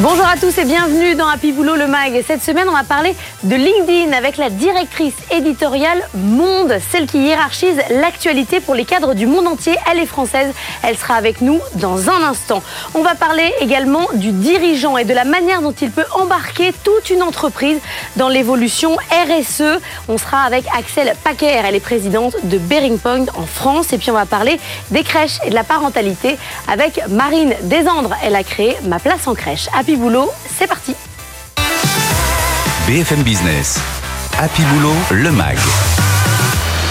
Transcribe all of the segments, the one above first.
Bonjour à tous et bienvenue dans Happy Boulot le Mag. Cette semaine, on va parler de LinkedIn avec la directrice éditoriale Monde, celle qui hiérarchise l'actualité pour les cadres du monde entier. Elle est française, elle sera avec nous dans un instant. On va parler également du dirigeant et de la manière dont il peut embarquer toute une entreprise dans l'évolution RSE. On sera avec Axel Paquer, elle est présidente de Bearing Point en France. Et puis on va parler des crèches et de la parentalité avec Marine Desandres. Elle a créé Ma Place en crèche. Happy Boulot, c'est parti. BFM Business, Happy Boulot, le MAG,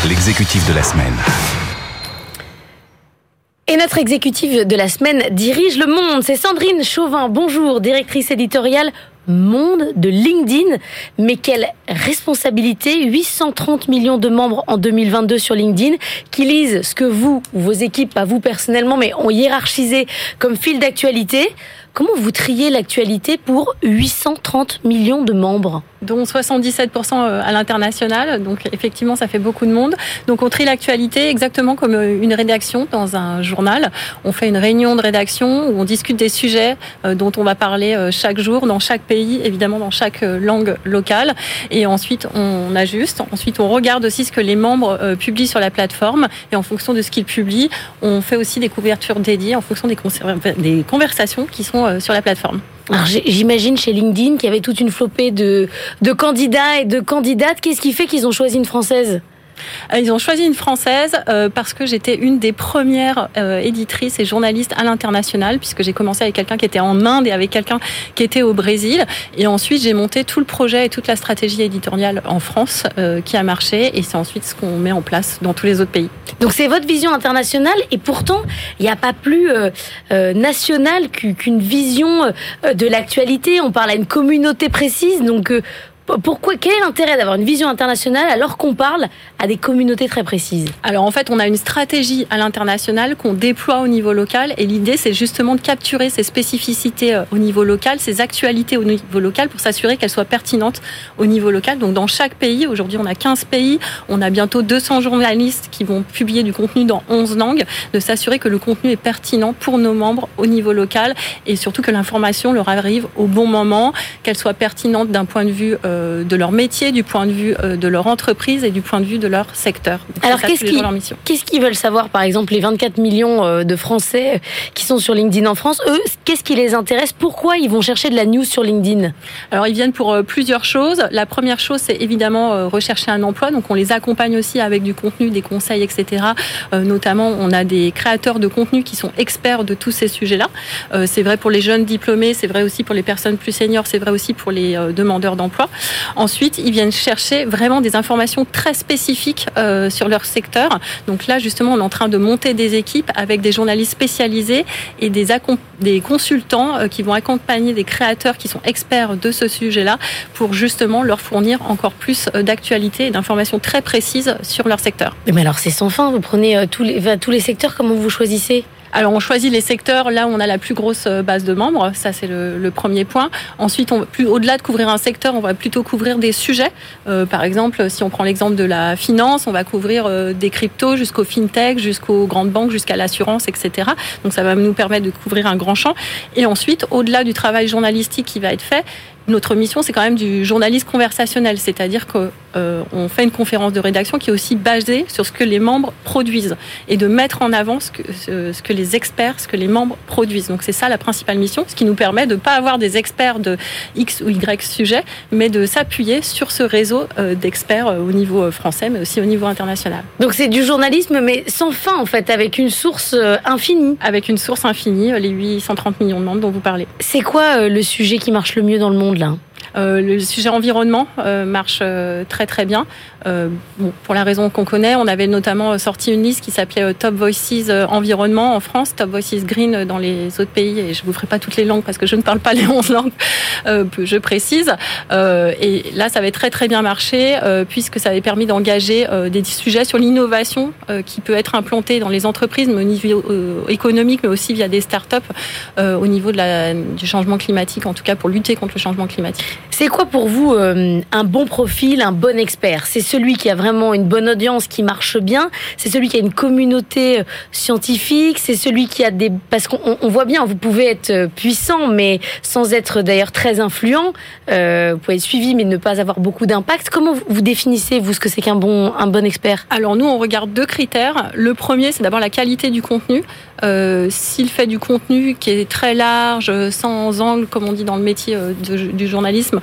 l'exécutif de la semaine. Et notre exécutive de la semaine dirige le monde. C'est Sandrine Chauvin. Bonjour, directrice éditoriale monde de LinkedIn. Mais quelle responsabilité 830 millions de membres en 2022 sur LinkedIn qui lisent ce que vous, ou vos équipes, pas vous personnellement, mais ont hiérarchisé comme fil d'actualité. Comment vous triez l'actualité pour 830 millions de membres? Dont 77% euh, à l'international. Donc effectivement, ça fait beaucoup de monde. Donc on trie l'actualité exactement comme euh, une rédaction dans un journal. On fait une réunion de rédaction où on discute des sujets euh, dont on va parler chaque jour dans chaque pays, évidemment dans chaque langue locale. Et ensuite, on ajuste. Ensuite, on regarde aussi ce que les membres publient sur la plateforme. Et en fonction de ce qu'ils publient, on fait aussi des couvertures dédiées en fonction des, des conversations qui sont sur la plateforme. Alors j'imagine chez LinkedIn qu'il y avait toute une flopée de, de candidats et de candidates. Qu'est-ce qui fait qu'ils ont choisi une française? euh, ils ont choisi une française euh, parce que j'étais une des premières euh, éditrices et journalistes à l'international, puisque j'ai commencé avec quelqu'un qui était en Inde et avec quelqu'un qui était au Brésil. Et ensuite, j'ai monté tout le projet et toute la stratégie éditoriale en France qui a marché. Et c'est ensuite ce qu'on met en place dans tous les autres pays. Donc c'est votre vision internationale et pourtant, il n'y a pas plus national qu'une vision de l'actualité. On parle à une communauté précise. Donc pourquoi Quel est l'intérêt d'avoir une vision internationale alors qu'on parle à des communautés très précises? Alors en fait, on a une stratégie à l'international qu'on déploie au niveau local et l'idée c'est justement de capturer ces spécificités euh, au niveau local, ces actualités au niveau local pour s'assurer qu'elles soient pertinentes au niveau local. Donc dans chaque pays, aujourd'hui on a 15 pays, on a bientôt 200 journalistes qui vont publier du contenu dans 11 langues, de s'assurer que le contenu est pertinent pour nos membres au niveau local et surtout que l'information leur arrive au bon moment, qu'elle soit pertinente d'un point de vue euh, euh, de leur métier, du point de vue euh, de leur entreprise et du point de vue de leur secteur. Alors qu'est-ce qu'ils veulent savoir, par exemple, les 24 millions euh, de Français qui sont sur LinkedIn en France, eux, qu'est-ce qui les intéresse? Pourquoi ils vont chercher de la news sur LinkedIn? Alors ils viennent pour plusieurs choses. La première chose, c'est évidemment rechercher un emploi. Donc on les accompagne aussi avec du contenu, des conseils, etc. notamment, on a des créateurs de contenu qui sont experts de tous ces sujets-là. c'est vrai pour les jeunes diplômés, c'est vrai aussi pour les personnes plus seniors, c'est vrai aussi pour les demandeurs d'emploi. Ensuite, ils viennent chercher vraiment des informations très spécifiques euh, sur leur secteur. Donc là, justement, on est en train de monter des équipes avec des journalistes spécialisés et des, consultants euh, qui vont accompagner des créateurs qui sont experts de ce sujet-là pour justement leur fournir encore plus euh, d'actualités et d'informations très précises sur leur secteur. Mais alors, c'est sans fin. Vous prenez tous les, tous les secteurs, comment vous choisissez? Alors on choisit les secteurs là où on a la plus grosse euh, base de membres, ça c'est le, premier point. Ensuite, au-delà de couvrir un secteur, on va plutôt couvrir des sujets. Euh, par exemple, si on prend l'exemple de la finance, on va couvrir euh, des cryptos jusqu'au fintech, jusqu'aux grandes banques, jusqu'à l'assurance, etc. Donc ça va nous permettre de couvrir un grand champ. Et ensuite, au-delà du travail journalistique qui va être fait, notre mission, c'est quand même du journalisme conversationnel, c'est-à-dire qu'on euh, fait une conférence de rédaction qui est aussi basée sur ce que les membres produisent et de mettre en avant ce que, ce que les experts, ce que les membres produisent. Donc c'est ça la principale mission, ce qui nous permet de ne pas avoir des experts de X ou Y sujet, mais de s'appuyer sur ce réseau euh, d'experts euh, au niveau français, mais aussi au niveau international. Donc c'est du journalisme, mais sans fin en fait, avec une source infinie. Avec une source infinie, les 830 millions de membres dont vous parlez. C'est quoi le sujet qui marche le mieux dans le monde? Là euh, le sujet environnement euh, marche euh, très très bien. Pour la raison qu'on connaît, on avait notamment sorti une liste qui s'appelait Top Voices environnement en France, Top Voices Green dans les autres pays. Et je vous ferai pas toutes les langues parce que je ne parle pas les 11 langues, je précise. et là, ça avait très très bien marché puisque ça avait permis d'engager des sujets sur l'innovation qui peut être implantée dans les entreprises, mais au niveau économique, mais aussi via des startups au niveau de la, du changement climatique, en tout cas pour lutter contre le changement climatique. C'est quoi pour vous euh, un bon profil, un bon expert? C'est celui qui a vraiment une bonne audience, qui marche bien? C'est celui qui a une communauté euh, scientifique? C'est celui qui a des parce qu'on voit bien, vous pouvez être euh, puissant, mais sans être d'ailleurs très influent. vous pouvez être suivi, mais ne pas avoir beaucoup d'impact. Comment vous définissez vous ce que c'est qu'un bon un bon expert? Alors nous, on regarde deux critères. Le premier, c'est d'abord la qualité du contenu. S'il fait du contenu qui est très large, sans angle, comme on dit dans le métier du journalisme,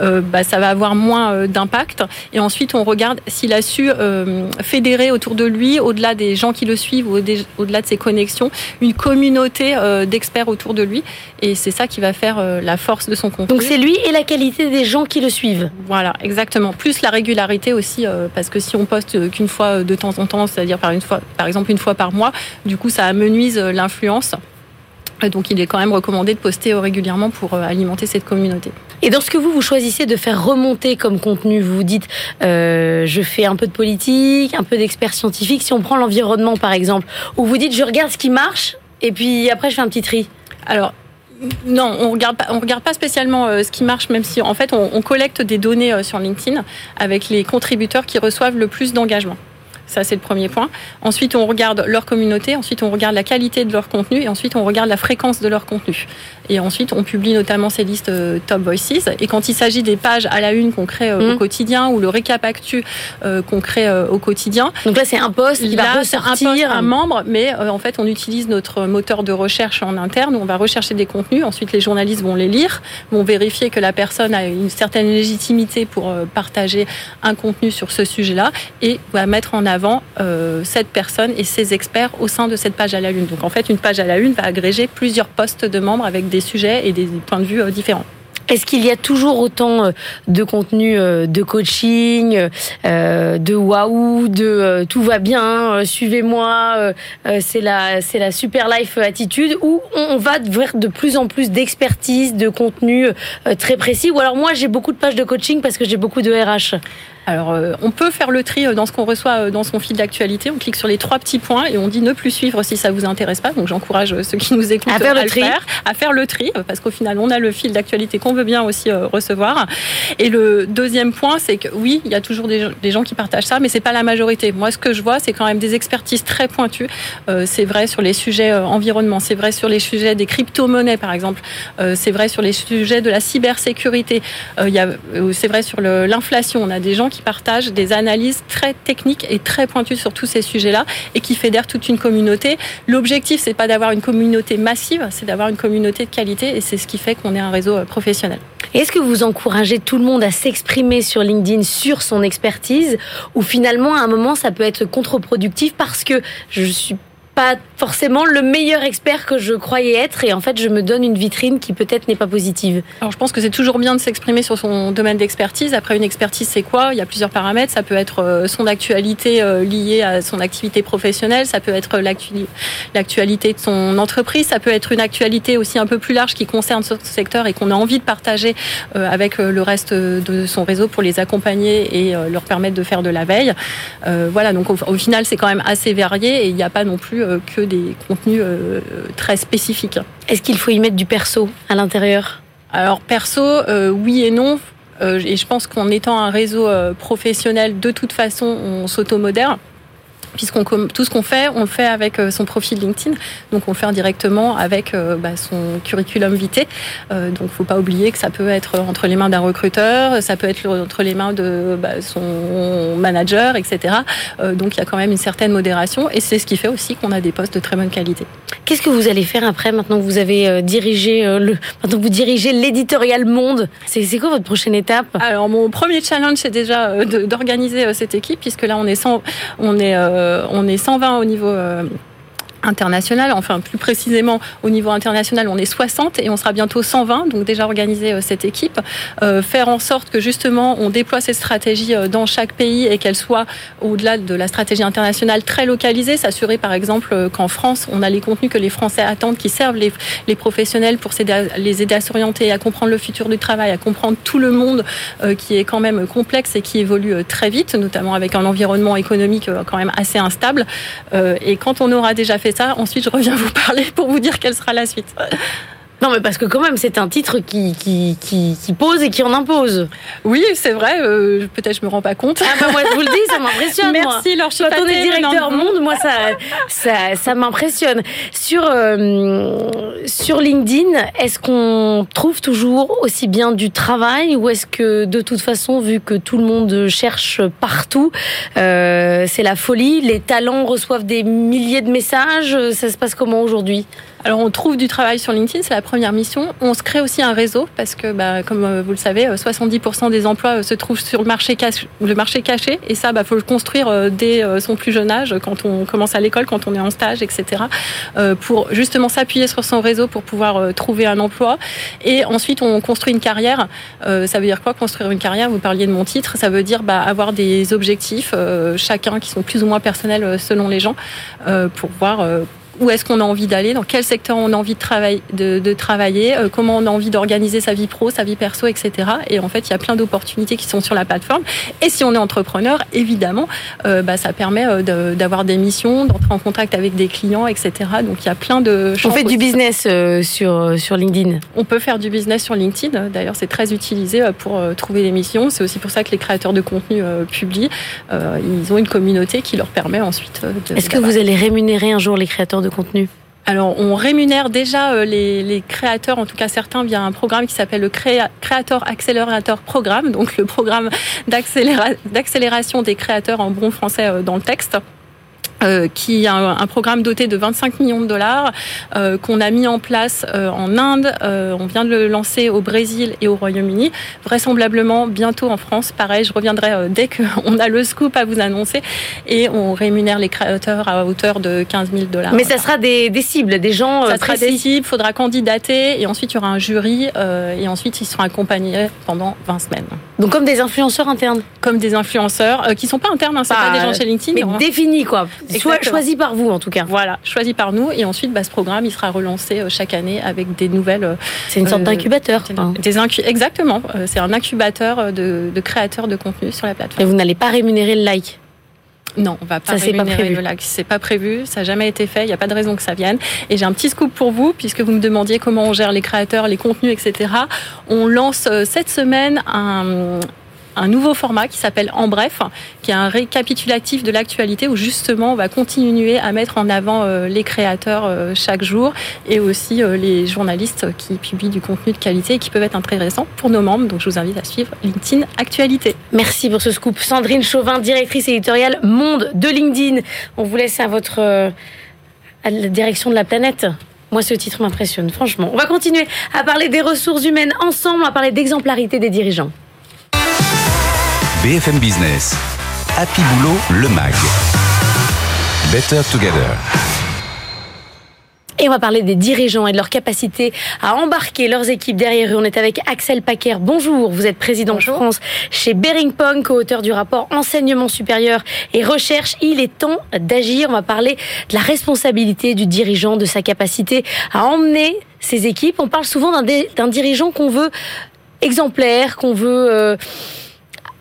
euh, bah, ça va avoir moins euh, d'impact. Et ensuite, on regarde s'il a su euh, fédérer autour de lui, au-delà des gens qui le suivent, au-delà de ses connexions, une communauté d'experts autour de lui. Et c'est ça qui va faire la force de son contenu. Donc c'est lui et la qualité des gens qui le suivent. Voilà, exactement. Plus la régularité aussi, parce que si on poste qu'une fois de temps en temps, c'est-à-dire par, une fois, par exemple une fois par mois, du coup ça amenuise l'influence. Donc il est quand même recommandé de poster régulièrement pour alimenter cette communauté. Et dans ce que vous, vous choisissez de faire remonter comme contenu, vous vous dites, euh, je fais un peu de politique, un peu d'expert scientifique, si on prend l'environnement par exemple, ou vous dites, je regarde ce qui marche, et puis après je fais un petit tri Alors, non, on regarde pas, on regarde pas spécialement euh, ce qui marche, même si en fait on, on collecte des données euh, sur LinkedIn avec les contributeurs qui reçoivent le plus d'engagement. Ça, c'est le premier point. Ensuite, on regarde leur communauté. Ensuite, on regarde la qualité de leur contenu. Et ensuite, on regarde la fréquence de leur contenu. Et ensuite, on publie notamment ces listes euh, Top Voices. Et quand il s'agit des pages à la une qu'on crée euh, au mmh. quotidien ou le récap actu euh, qu'on crée au quotidien. Donc là, c'est un poste qui va ressortir. Un, un membre, mais en fait, on utilise notre moteur de recherche en interne où on va rechercher des contenus. Ensuite, les journalistes vont les lire, vont vérifier que la personne a une certaine légitimité pour partager un contenu sur ce sujet-là et va mettre en avant avant euh, cette personne et ses experts au sein de cette page à la Lune. Donc en fait, une page à la Lune va agréger plusieurs postes de membres avec des sujets et des points de vue euh, différents. Est-ce qu'il y a toujours autant euh, de contenu de coaching, de waouh, de tout va bien, suivez-moi, c'est la c'est la super life attitude ou on va vers de plus en plus d'expertise, de contenu très précis? Ou alors moi j'ai beaucoup de pages de coaching parce que j'ai beaucoup de RH. Alors, euh, on peut faire le tri euh, dans ce qu'on reçoit euh, dans son fil d'actualité. On clique sur les trois petits points et on dit ne plus suivre si ça vous intéresse pas. Donc, j'encourage ceux qui nous écoutent à faire, le, tri. faire, à faire le tri, parce qu'au final, on a le fil d'actualité qu'on veut bien aussi recevoir. Et le deuxième point, c'est que oui, il y a toujours des, gens qui partagent ça, mais c'est pas la majorité. Moi, ce que je vois, c'est quand même des expertises très pointues. c'est vrai sur les sujets environnement, c'est vrai sur les sujets des crypto-monnaies, par exemple. c'est vrai sur les sujets de la cybersécurité. c'est vrai sur l'inflation. On a des gens qui qui partagent des analyses très techniques et très pointues sur tous ces sujets-là et qui fédèrent toute une communauté. L'objectif, c'est pas d'avoir une communauté massive, c'est d'avoir une communauté de qualité et c'est ce qui fait qu'on est un réseau euh, professionnel. Est-ce que vous encouragez tout le monde à s'exprimer sur LinkedIn sur son expertise ou finalement à un moment ça peut être contre-productif parce que je suis pas forcément le meilleur expert que je croyais être et en fait je me donne une vitrine qui peut-être n'est pas positive. Alors je pense que c'est toujours bien de s'exprimer sur son domaine d'expertise. Après une expertise c'est quoi? Il y a plusieurs paramètres. Ça peut être euh, son actualité euh, liée à son activité professionnelle, ça peut être l'actualité de son entreprise, ça peut être une actualité aussi un peu plus large qui concerne ce secteur et qu'on a envie de partager euh, avec le reste de son réseau pour les accompagner et leur permettre de faire de la veille. Voilà, donc au, final c'est quand même assez varié et il n'y a pas non plus que des contenus euh, très spécifiques. Est-ce qu'il faut y mettre du perso à l'intérieur? Alors perso, euh, oui et non. et je pense qu'en étant un réseau professionnel, de toute façon, on s'automodère puisqu'on tout ce qu'on fait, on le fait avec euh, son profil LinkedIn, donc on le fait directement avec euh, bah, son curriculum vitae. Euh, donc, faut pas oublier que ça peut être entre les mains d'un recruteur, ça peut être entre les mains de bah, son manager, etc. donc, il y a quand même une certaine modération, et c'est ce qui fait aussi qu'on a des postes de très bonne qualité. Qu'est-ce que vous allez faire après, maintenant que vous avez dirigé le, maintenant que vous dirigez l'éditorial Monde? C'est quoi votre prochaine étape? Alors, mon premier challenge, c'est déjà d'organiser cette équipe, puisque là, on est sans, on est euh, on est 120 au niveau euh, international, enfin plus précisément au niveau international, on est 60 et on sera bientôt 120, donc déjà organiser euh, cette équipe, euh, faire en sorte que justement on déploie cette stratégie euh, dans chaque pays et qu'elle soit au-delà de la stratégie internationale très localisée, s'assurer par exemple qu'en France on a les contenus que les Français attendent, qui servent les, les professionnels pour les aider à s'orienter, à comprendre le futur du travail, à comprendre tout le monde qui est quand même complexe et qui évolue très vite, notamment avec un environnement économique quand même assez instable. et quand on aura déjà fait Ensuite, je reviens vous parler pour vous dire quelle sera la suite. Non, mais parce que quand même, c'est un titre qui, qui, qui, qui, pose et qui en impose. Oui, c'est vrai. Euh, Peut-être je me rends pas compte. Ah bah moi, je vous le dis, ça m'impressionne. Merci, Quand on est directeur monde, moi, ça, ça, ça m'impressionne. Sur, euh, sur LinkedIn, est-ce qu'on trouve toujours aussi bien du travail ou est-ce que de toute façon, vu que tout le monde cherche partout, euh, c'est la folie, les talents reçoivent des milliers de messages, ça se passe comment aujourd'hui? Alors on trouve du travail sur LinkedIn, c'est la première mission. On se crée aussi un réseau parce que, bah, comme euh, vous le savez, 70% des emplois euh, se trouvent sur le marché, caché. Et ça, bah, faut le construire euh, dès son plus jeune âge, quand on commence à l'école, quand on est en stage, etc. Pour justement s'appuyer sur son réseau pour pouvoir trouver un emploi. Et ensuite, on construit une carrière. Ça veut dire quoi construire une carrière? Vous parliez de mon titre. Ça veut dire bah, avoir des objectifs, chacun qui sont plus ou moins personnels selon les gens, pour voir où est-ce qu'on a envie d'aller, dans quel secteur on a envie de, travailler, de, travailler, euh, comment on a envie d'organiser sa vie pro, sa vie perso, etc. Et en fait, il y a plein d'opportunités qui sont sur la plateforme. Et si on est entrepreneur, évidemment, euh, bah, ça permet euh, d'avoir des missions, d'entrer en contact avec des clients, etc. Donc il y a plein de On fait du business sur, sur LinkedIn On peut faire du business sur LinkedIn. D'ailleurs, c'est très utilisé pour trouver des missions. C'est aussi pour ça que les créateurs de contenu publient. ils ont une communauté qui leur permet ensuite de... Est-ce que vous allez rémunérer un jour les créateurs de contenu alors, on rémunère déjà euh, les, créateurs, en tout cas certains, via un programme qui s'appelle le Creator Accelerator Programme, donc le programme d'accélération des créateurs en bon français euh, dans le texte. Euh, qui a un, programme doté de 25 millions de dollars euh, qu'on a mis en place euh, en Inde. on vient de le lancer au Brésil et au Royaume-Uni. Vraisemblablement bientôt en France. Pareil, je reviendrai dès qu'on a le scoop à vous annoncer. Et on rémunère les créateurs à hauteur de 15 000 dollars. Mais ça sera des, des, cibles, des gens. Ça sera des cibles. Faudra candidater et ensuite il y aura un jury et ensuite ils seront accompagnés pendant 20 semaines. Donc comme des influenceurs internes. Comme des influenceurs qui sont pas internes, hein, c'est pas des gens chez LinkedIn. Mais définis quoi. Soit choisi par vous en tout cas. Voilà, choisi par nous. Et ensuite, bah, ce programme, il sera relancé euh, chaque année avec des nouvelles. Euh, c'est une sorte euh, d'incubateur. Des, exactement. C'est un incubateur de, créateurs de contenu sur la plateforme. Et vous n'allez pas rémunérer le like? Non, on va pas ça, rémunérer pas prévu. le like. C'est pas prévu, ça n'a jamais été fait, il n'y a pas de raison que ça vienne. Et j'ai un petit scoop pour vous, puisque vous me demandiez comment on gère les créateurs, les contenus, etc. On lance cette semaine un, un nouveau format qui s'appelle En Bref, qui est un récapitulatif de l'actualité où justement on va continuer à mettre en avant euh, les créateurs euh, chaque jour et aussi euh, les journalistes qui publient du contenu de qualité et qui peuvent être intéressants pour nos membres. Donc je vous invite à suivre LinkedIn Actualité. Merci pour ce scoop. Sandrine Chauvin, directrice éditoriale Monde de LinkedIn. On vous laisse à votre à la direction de la planète. Moi, ce titre m'impressionne, franchement. On va continuer à parler des ressources humaines ensemble, à parler d'exemplarité des dirigeants. BFM Business. Happy Boulot, le MAG. Better Together. Et on va parler des dirigeants et de leur capacité à embarquer leurs équipes derrière eux. On est avec Axel Paquer. Bonjour, vous êtes président de France chez Bering Pong, co-auteur du rapport Enseignement supérieur et recherche. Il est temps d'agir. On va parler de la responsabilité du dirigeant, de sa capacité à emmener ses équipes. On parle souvent d'un dirigeant qu'on veut exemplaire, qu'on veut... Euh,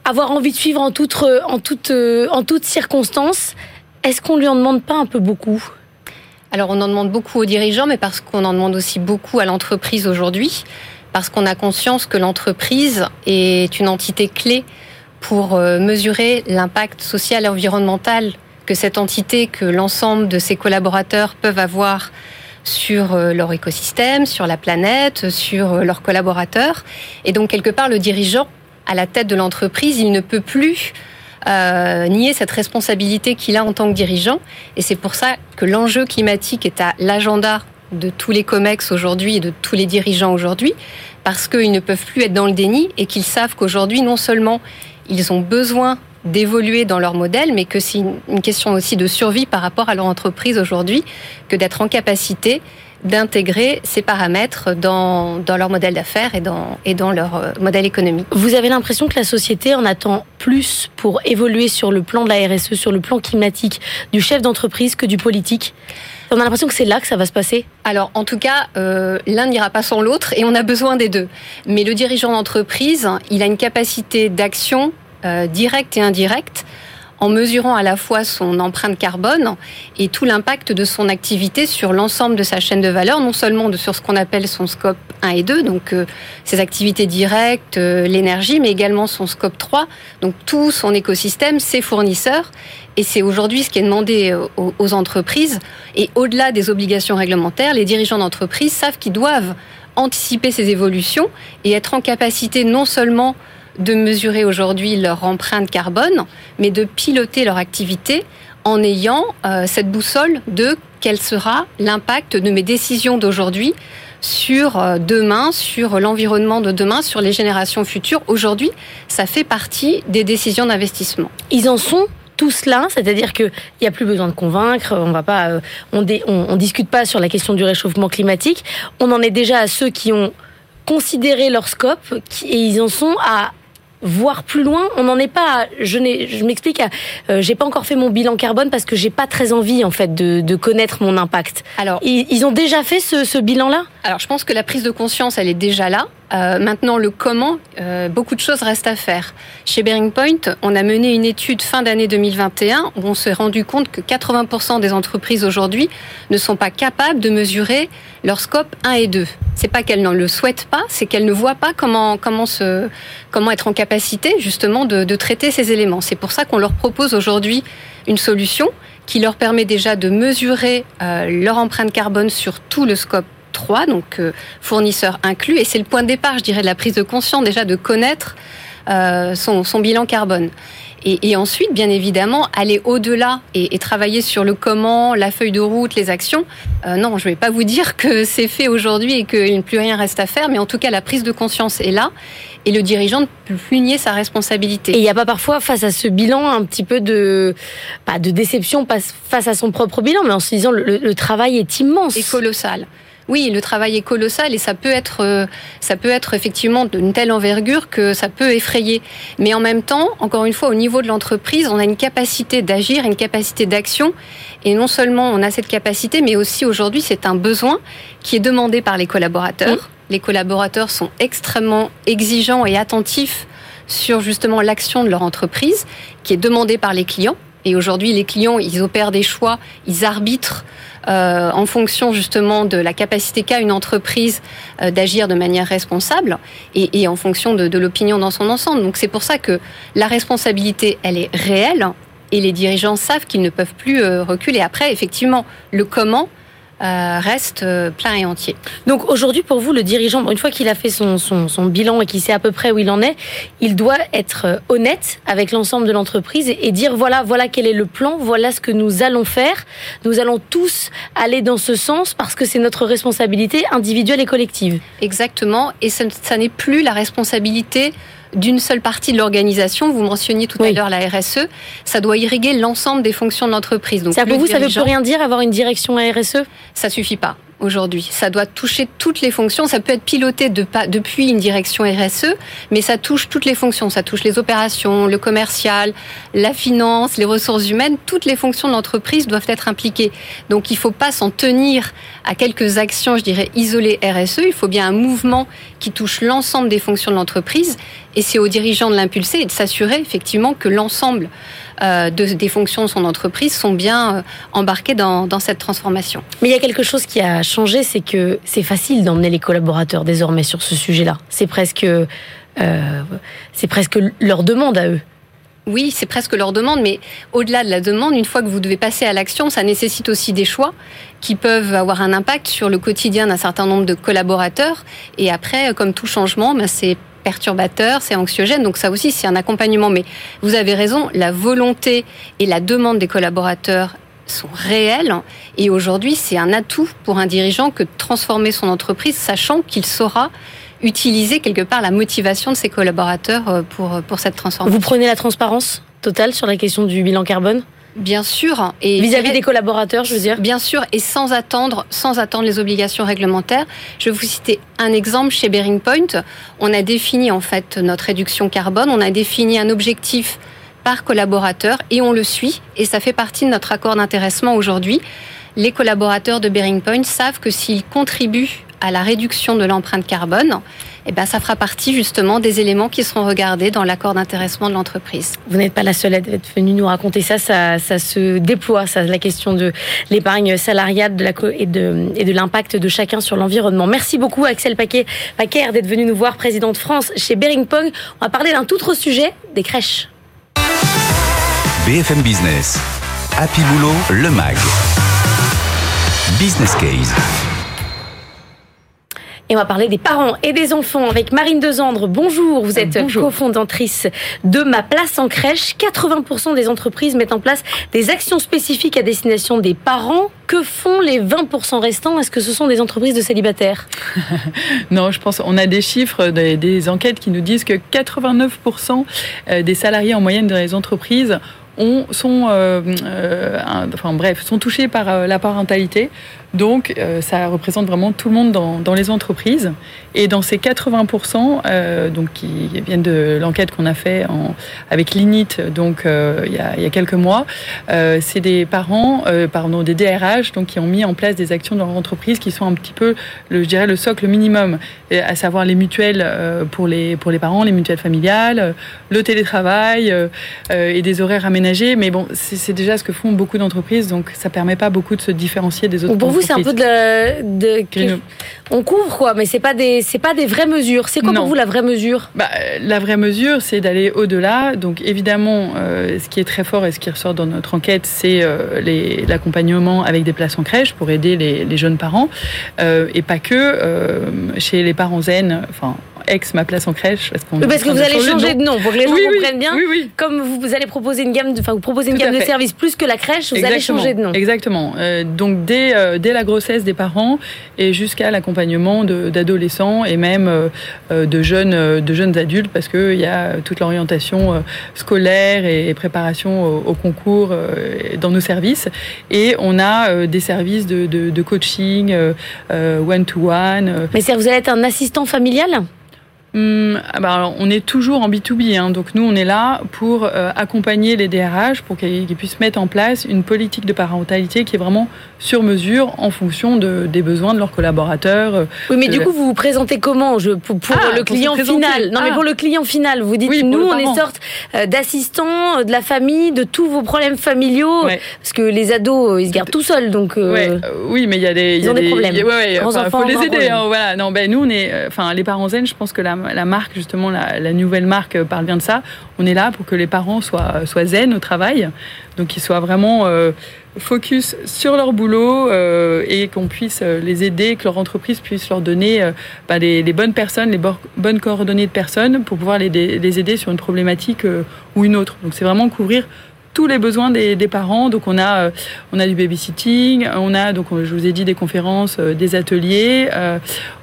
avoir envie de suivre en toute, en toute, en toute circonstance, est-ce qu'on lui en demande pas un peu beaucoup? Alors on en demande beaucoup aux dirigeants, mais parce qu'on en demande aussi beaucoup à l'entreprise aujourd'hui, parce qu'on a conscience que l'entreprise est une entité clé pour euh, mesurer l'impact social et environnemental que cette entité, que l'ensemble de ses collaborateurs peuvent avoir sur euh, leur écosystème, sur la planète, sur euh, leurs collaborateurs. Et donc, quelque part, le dirigeant à la tête de l'entreprise, il ne peut plus euh, nier cette responsabilité qu'il a en tant que dirigeant. Et c'est pour ça que l'enjeu climatique est à l'agenda de tous les COMEX aujourd'hui et de tous les dirigeants aujourd'hui, parce qu'ils ne peuvent plus être dans le déni et qu'ils savent qu'aujourd'hui, non seulement ils ont besoin d'évoluer dans leur modèle, mais que c'est une question aussi de survie par rapport à leur entreprise aujourd'hui, que d'être en capacité d'intégrer ces paramètres dans, dans leur modèle d'affaires et dans, et dans leur euh, modèle économique. Vous avez l'impression que la société en attend plus pour évoluer sur le plan de la RSE, sur le plan climatique, du chef d'entreprise que du politique? On a l'impression que c'est là que ça va se passer? Alors, en tout cas, euh, l'un n'ira pas sans l'autre et on a besoin des deux. Mais le dirigeant d'entreprise, il a une capacité d'action euh, directe et indirecte en mesurant à la fois son empreinte carbone et tout l'impact de son activité sur l'ensemble de sa chaîne de valeur, non seulement sur ce qu'on appelle son scope 1 et 2, donc euh, ses activités directes, euh, l'énergie, mais également son scope 3, donc tout son écosystème, ses fournisseurs. Et c'est aujourd'hui ce qui est demandé euh, aux, aux entreprises. Et au-delà des obligations réglementaires, les dirigeants d'entreprise savent qu'ils doivent anticiper ces évolutions et être en capacité non seulement de mesurer aujourd'hui leur empreinte carbone, mais de piloter leur activité en ayant euh, cette boussole de quel sera l'impact de mes décisions d'aujourd'hui sur euh, demain, sur l'environnement de demain, sur les générations futures. Aujourd'hui, ça fait partie des décisions d'investissement. Ils en sont tous là, c'est-à-dire qu'il n'y a plus besoin de convaincre, on va euh, discute pas sur la question du réchauffement climatique, on en est déjà à ceux qui ont considéré leur scope et ils en sont à voir plus loin. On n'en est pas. Je, je m'explique. Euh, j'ai pas encore fait mon bilan carbone parce que j'ai pas très envie en fait de, de connaître mon impact. Alors, ils, ils ont déjà fait ce, ce bilan-là? Alors, je pense que la prise de conscience, elle est déjà là. Euh, maintenant, le comment, euh, beaucoup de choses restent à faire. Chez Bearing Point, on a mené une étude fin d'année 2021 où on s'est rendu compte que 80% des entreprises aujourd'hui ne sont pas capables de mesurer leur scope 1 et 2. C'est pas qu'elles ne le souhaitent pas, c'est qu'elles ne voient pas comment comment être en capacité justement de, de traiter ces éléments. C'est pour ça qu'on leur propose aujourd'hui une solution qui leur permet déjà de mesurer euh, leur empreinte carbone sur tout le scope 3, donc euh, fournisseurs inclus. Et c'est le point de départ, je dirais, de la prise de conscience déjà de connaître euh, son, son, bilan carbone. Et, et, ensuite, bien évidemment, aller au-delà et, et, travailler sur le comment, la feuille de route, les actions. Euh, non, je ne vais pas vous dire que c'est fait aujourd'hui et qu'il ne plus rien reste à faire, mais en tout cas, la prise de conscience est là et le dirigeant ne peut plus nier sa responsabilité. Et il n'y a pas parfois, face à ce bilan, un petit peu de, pas de déception face à son propre bilan, mais en se disant le, le travail est immense. Et colossal. Oui, le travail est colossal et ça peut être, euh, ça peut être effectivement d'une telle envergure que ça peut effrayer. Mais en même temps, encore une fois, au niveau de l'entreprise, on a une capacité d'agir, une capacité d'action. Et non seulement on a cette capacité, mais aussi aujourd'hui, c'est un besoin qui est demandé par les collaborateurs. Oui. Les collaborateurs sont extrêmement exigeants et attentifs sur justement l'action de leur entreprise, qui est demandée par les clients. Et aujourd'hui, les clients, ils opèrent des choix, ils arbitrent euh, en fonction justement de la capacité qu'a une entreprise euh, d'agir de manière responsable et, en fonction de, de l'opinion dans son ensemble. Donc c'est pour ça que la responsabilité, elle est réelle et les dirigeants savent qu'ils ne peuvent plus euh, reculer. Après, effectivement, le comment, euh, reste euh, plein et entier. Donc aujourd'hui, pour vous, le dirigeant, une fois qu'il a fait son, son, son bilan et qu'il sait à peu près où il en est, il doit être euh, honnête avec l'ensemble de l'entreprise et, et, dire voilà, voilà quel est le plan, voilà ce que nous allons faire. Nous allons tous aller dans ce sens parce que c'est notre responsabilité individuelle et collective. Exactement, et ça, ça n'est plus la responsabilité d'une seule partie de l'organisation. Vous mentionniez tout oui. à l'heure la RSE. Ça doit irriguer l'ensemble des fonctions de l'entreprise. Donc, pour vous, ça ne veut plus rien dire avoir une direction RSE Ça suffit pas aujourd'hui. Ça doit toucher toutes les fonctions. Ça peut être piloté de, depuis une direction RSE, mais ça touche toutes les fonctions. Ça touche les opérations, le commercial, la finance, les ressources humaines. Toutes les fonctions de l'entreprise doivent être impliquées. Donc il ne faut pas s'en tenir à quelques actions, je dirais, isolées RSE. Il faut bien un mouvement qui touche l'ensemble des fonctions de l'entreprise. Et c'est aux dirigeants de l'impulser et de s'assurer effectivement que l'ensemble de, des fonctions de son entreprise sont bien euh, embarquées dans, dans, cette transformation. Mais il y a quelque chose qui a changé, c'est que c'est facile d'emmener les collaborateurs désormais sur ce sujet-là. C'est presque, euh, c'est presque leur demande à eux. Oui, c'est presque leur demande, mais au-delà de la demande, une fois que vous devez passer à l'action, ça nécessite aussi des choix qui peuvent avoir un impact sur le quotidien d'un certain nombre de collaborateurs. Et après, comme tout changement, ben c'est perturbateur, c'est anxiogène, donc ça aussi c'est un accompagnement. Mais vous avez raison, la volonté et la demande des collaborateurs sont réelles et aujourd'hui c'est un atout pour un dirigeant que de transformer son entreprise, sachant qu'il saura utiliser quelque part la motivation de ses collaborateurs pour, pour cette transformation. Vous prenez la transparence totale sur la question du bilan carbone? Bien sûr. Et vis-à-vis -vis des collaborateurs, je veux dire. Bien sûr, et sans attendre, sans attendre les obligations réglementaires. Je vais vous citer un exemple chez Bearing Point. On a défini en fait notre réduction carbone. On a défini un objectif par collaborateur et on le suit. Et ça fait partie de notre accord d'intéressement aujourd'hui. Les collaborateurs de Bearing Point savent que s'ils contribuent à la réduction de l'empreinte carbone, eh ben, ça fera partie justement des éléments qui seront regardés dans l'accord d'intéressement de l'entreprise. Vous n'êtes pas la seule à être venue nous raconter ça, ça, ça se déploie, ça, la question de l'épargne salariale de la, et de, et de l'impact de chacun sur l'environnement. Merci beaucoup Axel Paquet, Paquet d'être venu nous voir, président de France chez Bering Pong. On va parler d'un tout autre sujet, des crèches. BFM Business, Happy Boulot, le MAG. Business Case. Et on va parler des parents et des enfants avec Marine Dezandre. Bonjour, vous êtes cofondatrice de Ma Place en crèche. 80% des entreprises mettent en place des actions spécifiques à destination des parents. Que font les 20% restants? Est-ce que ce sont des entreprises de célibataires? Non, je pense on a des chiffres, des, des enquêtes qui nous disent que 89% euh, des salariés en moyenne dans les entreprises ont, sont, euh, euh, enfin bref, sont touchés par euh, la parentalité. Donc, euh, ça représente vraiment tout le monde dans, dans les entreprises. Et dans ces 80%, euh, donc qui viennent de l'enquête qu'on a fait en, avec l'INIT, donc euh, il, y a, il, y a, quelques mois, c'est des parents, pardon, des DRH, donc qui ont mis en place des actions dans leur entreprise qui sont un petit peu, le, je dirais, le socle minimum, à savoir les mutuelles pour les pour les parents, les mutuelles familiales, le télétravail et des horaires aménagés. Mais bon, c'est déjà ce que font beaucoup d'entreprises, donc ça permet pas beaucoup de se différencier des autres. Pour c'est un peu de, de on couvre quoi, mais c'est pas des c'est pas des vraies mesures. C'est quoi non. pour vous la vraie mesure? Bah, La vraie mesure, c'est d'aller au-delà. Donc évidemment, euh, ce qui est très fort et ce qui ressort dans notre enquête, c'est euh, l'accompagnement avec des places en crèche pour aider les, les jeunes parents euh, et pas que euh, chez les parents zen. Enfin, ex ma place en crèche. Parce, oui, parce que vous allez changer de nom, pour que les gens oui, comprennent bien. Oui, Comme vous, vous, allez proposer une gamme, de, enfin, vous proposez une Tout gamme de services plus que la crèche, vous Exactement. allez changer de nom. Exactement. Euh, donc dès, euh, dès la grossesse des parents et jusqu'à l'accompagnement d'adolescents et même euh, de jeunes, de jeunes adultes, parce qu'il y a toute l'orientation scolaire et, et préparation au, au concours dans nos services. Et on a des services de, de, de coaching one-to-one. -one, Mais vous allez être un assistant familial? Hum, bah alors, on est toujours en B2B, hein, donc nous on est là pour euh, accompagner les DRH pour qu'ils puissent mettre en place une politique de parentalité qui est vraiment sur mesure en fonction de, des besoins de leurs collaborateurs. euh, Oui, mais du coup vous vous présentez comment je, pour, pour Ah, le client final? Non, mais Ah. pour le client final, vous dites Oui, nous on est sorte euh, d'assistants de la famille, de tous vos problèmes familiaux, Ouais. parce que les ados ils se gardent tout seuls, donc. euh, Ouais, oui, mais il y a des, il y ils a ont des problèmes. il ouais, enfin, faut les aider. hein, voilà. Non, ben nous on est, enfin les parents zen. Je pense que la, la marque justement, la, nouvelle marque euh, parle bien de ça. On est là pour que les parents soient soient zen au travail, donc qu'ils soient vraiment euh, focus sur leur boulot euh, et qu'on puisse euh, les aider, que leur entreprise puisse leur donner euh, bah, les, bonnes personnes, les bo- bonnes coordonnées de personnes pour pouvoir les, aider sur une problématique euh, ou une autre. Donc c'est vraiment couvrir tous les besoins des, des parents. Donc on a, euh, on a du babysitting, on a donc je vous ai dit des conférences, euh, des ateliers, euh,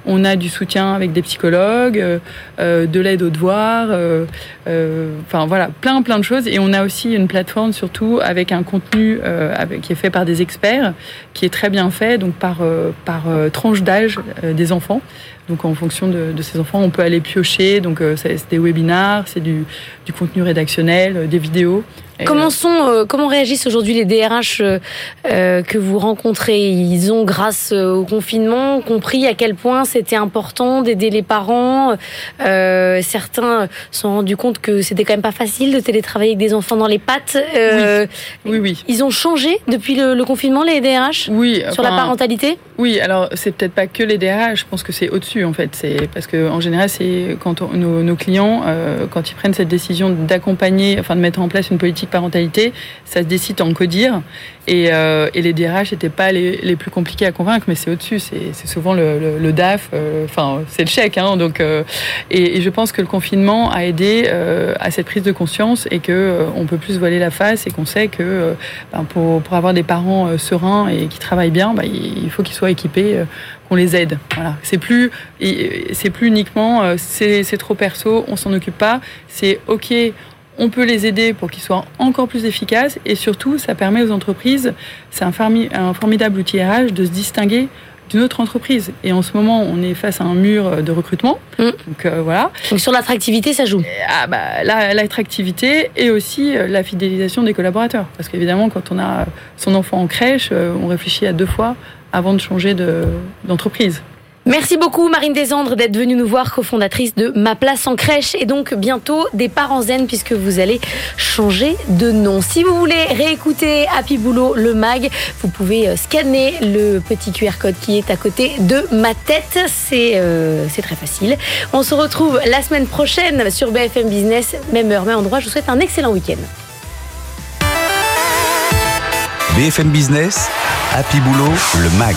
on a du soutien avec des psychologues, euh, euh, de l'aide aux devoirs, euh, euh, enfin voilà, plein plein de choses. Et on a aussi une plateforme surtout avec un contenu euh, avec, qui est fait par des experts, qui est très bien fait, donc par euh, par euh, tranche d'âge euh, des enfants. Donc en fonction de, de, ces enfants, on peut aller piocher. Donc euh, c'est des webinars, c'est du, du, contenu rédactionnel, euh, des vidéos. Comment sont, euh, comment réagissent aujourd'hui les DRH euh, que vous rencontrez? Ils ont, grâce euh, au confinement, compris à quel point c'était important d'aider les parents. Euh, certains se sont rendus compte que c'était quand même pas facile de télétravailler avec des enfants dans les pattes. oui. oui, oui. Ils ont changé depuis le, le confinement, les DRH Oui. Sur enfin, la parentalité? Oui, alors c'est peut-être pas que les DRH. Je pense que c'est au-dessus en fait. C'est parce que en général, c'est quand nos, clients, euh, quand ils prennent cette décision d'accompagner, enfin de mettre en place une politique parentalité, ça se décide en codir. Et, euh, et les DRH n'étaient pas les, plus compliqués à convaincre, mais c'est au-dessus. C'est souvent le, le, le DAF. Enfin, euh, c'est le chèque. Hein, donc, euh, et, et, je pense que le confinement a aidé euh, à cette prise de conscience et que euh, on peut plus voiler la face et qu'on sait que euh, ben, pour, pour avoir des parents sereins et qui travaillent bien, ben, il faut qu'ils soient équipés qu'on les aide. Voilà. C'est plus, c'est plus uniquement c'est trop perso, on s'en occupe pas. C'est ok, on peut les aider pour qu'ils soient encore plus efficaces et surtout, ça permet aux entreprises, c'est un, un, formidable outil RH de se distinguer d'une autre entreprise. Et en ce moment, on est face à un mur de recrutement. Mmh. Donc euh, voilà. Donc sur l'attractivité, ça joue. Ah bah l'attractivité et aussi euh, la fidélisation des collaborateurs. Parce qu'évidemment, quand on a son enfant en crèche, euh, on réfléchit à deux fois avant de changer d'entreprise. De, Merci beaucoup Marine Desandres d'être venue nous voir, cofondatrice de Ma Place en crèche et donc bientôt des parents zen puisque vous allez changer de nom. Si vous voulez réécouter Happy Boulot, le mag, vous pouvez euh, scanner le petit QR code qui est à côté de ma tête. C'est euh, c'est très facile. On se retrouve la semaine prochaine sur BFM Business, même heure, même endroit. Je vous souhaite un excellent week-end. BFM Business, Happy Boulot, le MAG.